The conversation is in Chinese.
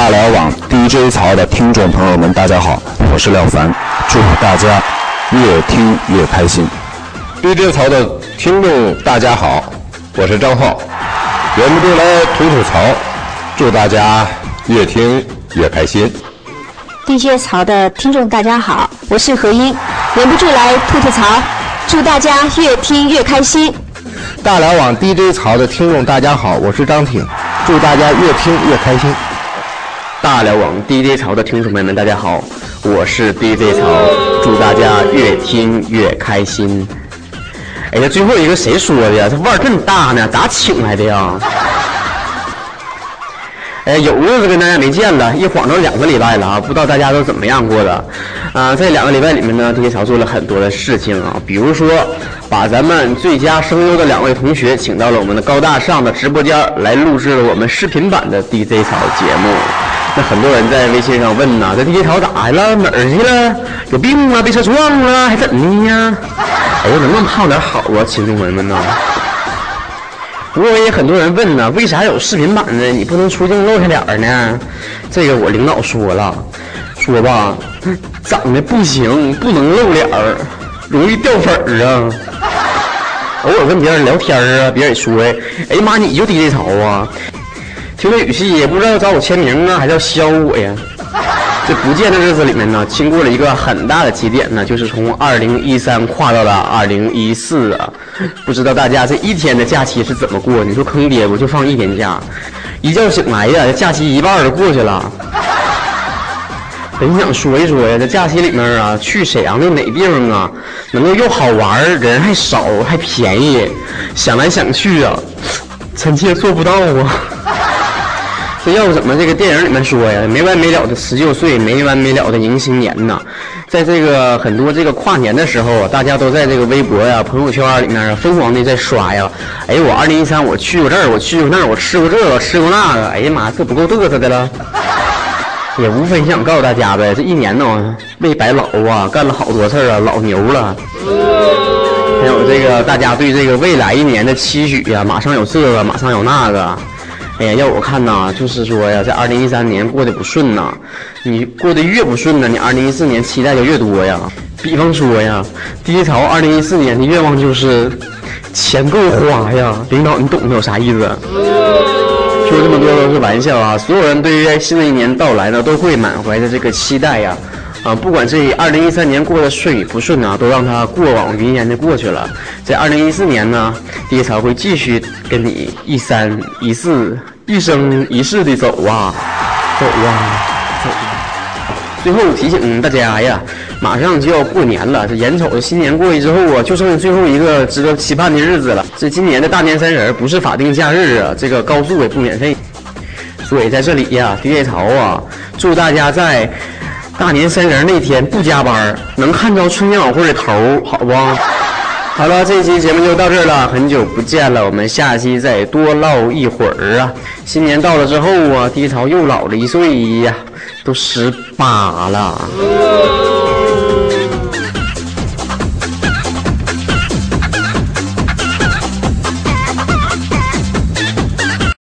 大辽网 DJ 槽的听众朋友们，大家好，我是廖凡，祝大家越听越开心。DJ 槽的听众大家好，我是张浩，忍不住来吐吐槽，祝大家越听越开心。DJ 槽的听众大家好，我是何英，忍不住来吐吐槽，祝大家越听越开心。大辽网 DJ 槽的听众大家好，我是张挺，祝大家越听越开心。大辽网 DJ 潮的听众朋友们，大家好，我是 DJ 潮，祝大家越听越开心。哎呀，最后一个谁说的呀？这腕儿这么大呢，咋请来的呀？哎，有日子跟大家没见了，一晃都两个礼拜了啊！不知道大家都怎么样过的？啊，这两个礼拜里面呢，DJ 潮做了很多的事情啊，比如说把咱们最佳声优的两位同学请到了我们的高大上的直播间来录制了我们视频版的 DJ 潮节目。那很多人在微信上问呐，这 DJ 槽咋了？哪儿去了？有病啊？被车撞了？还怎么的呀？哎呀，能不能泡点好啊，亲众们们呐？不过也很多人问呢，为啥有视频版的你不能出镜露下脸儿呢？这个我领导说了，说吧，长得不行，不能露脸儿，容易掉粉儿啊。偶尔跟别人聊天儿啊，别人也说，哎呀妈，你就 DJ 槽啊？听这语气也不知道找我签名啊，还是要削我呀？这不见的日子里面呢，经过了一个很大的节点呢，就是从二零一三跨到了二零一四啊。不知道大家这一天的假期是怎么过？你说坑爹不就放一天假，一觉醒来呀，这假期一半都过去了。本想说一说呀，这假期里面啊，去沈阳的哪地方啊，能够又好玩，人还少，还便宜？想来想去啊，臣妾做不到啊。这要不怎么这个电影里面说呀？没完没了的辞旧岁，没完没了的迎新年呢！在这个很多这个跨年的时候啊，大家都在这个微博呀、朋友圈里面啊，疯狂的在刷呀。哎，我二零一三我去过这儿，我去过那儿，我吃过这个，吃过那个。哎呀妈，这不够嘚瑟的了。也无非想告诉大家呗，这一年呢没白老啊，干了好多事儿啊，老牛了。还有这个大家对这个未来一年的期许呀，马上有这个，马上有那个。哎呀，要我看呐，就是说呀，这二零一三年过得不顺呐，你过得越不顺呢，你二零一四年期待就越多呀。比方说呀，第一条二零一四年的愿望就是钱够花呀，领导你懂的有啥意思？说这么多都是玩笑啊，所有人对于新的一年到来呢，都会满怀着这个期待呀。啊不管这二零一三年过得顺与不顺呢，都让它过往云烟的过去了。在二零一四年呢，第一槽会继续跟你一三一四一生一世的走啊，走啊，走啊。最后提醒大家呀，马上就要过年了，这眼瞅着新年过去之后啊，就剩最后一个值得期盼的日子了。这今年的大年三十儿不是法定假日啊，这个高速也不免费。所以在这里呀，DJ 槽啊，祝大家在大年三十那天不加班，能看着春节晚会的头，好不？好了，这期节目就到这儿了，很久不见了，我们下期再多唠一会儿啊！新年到了之后啊低潮又老了一岁呀，都十八了。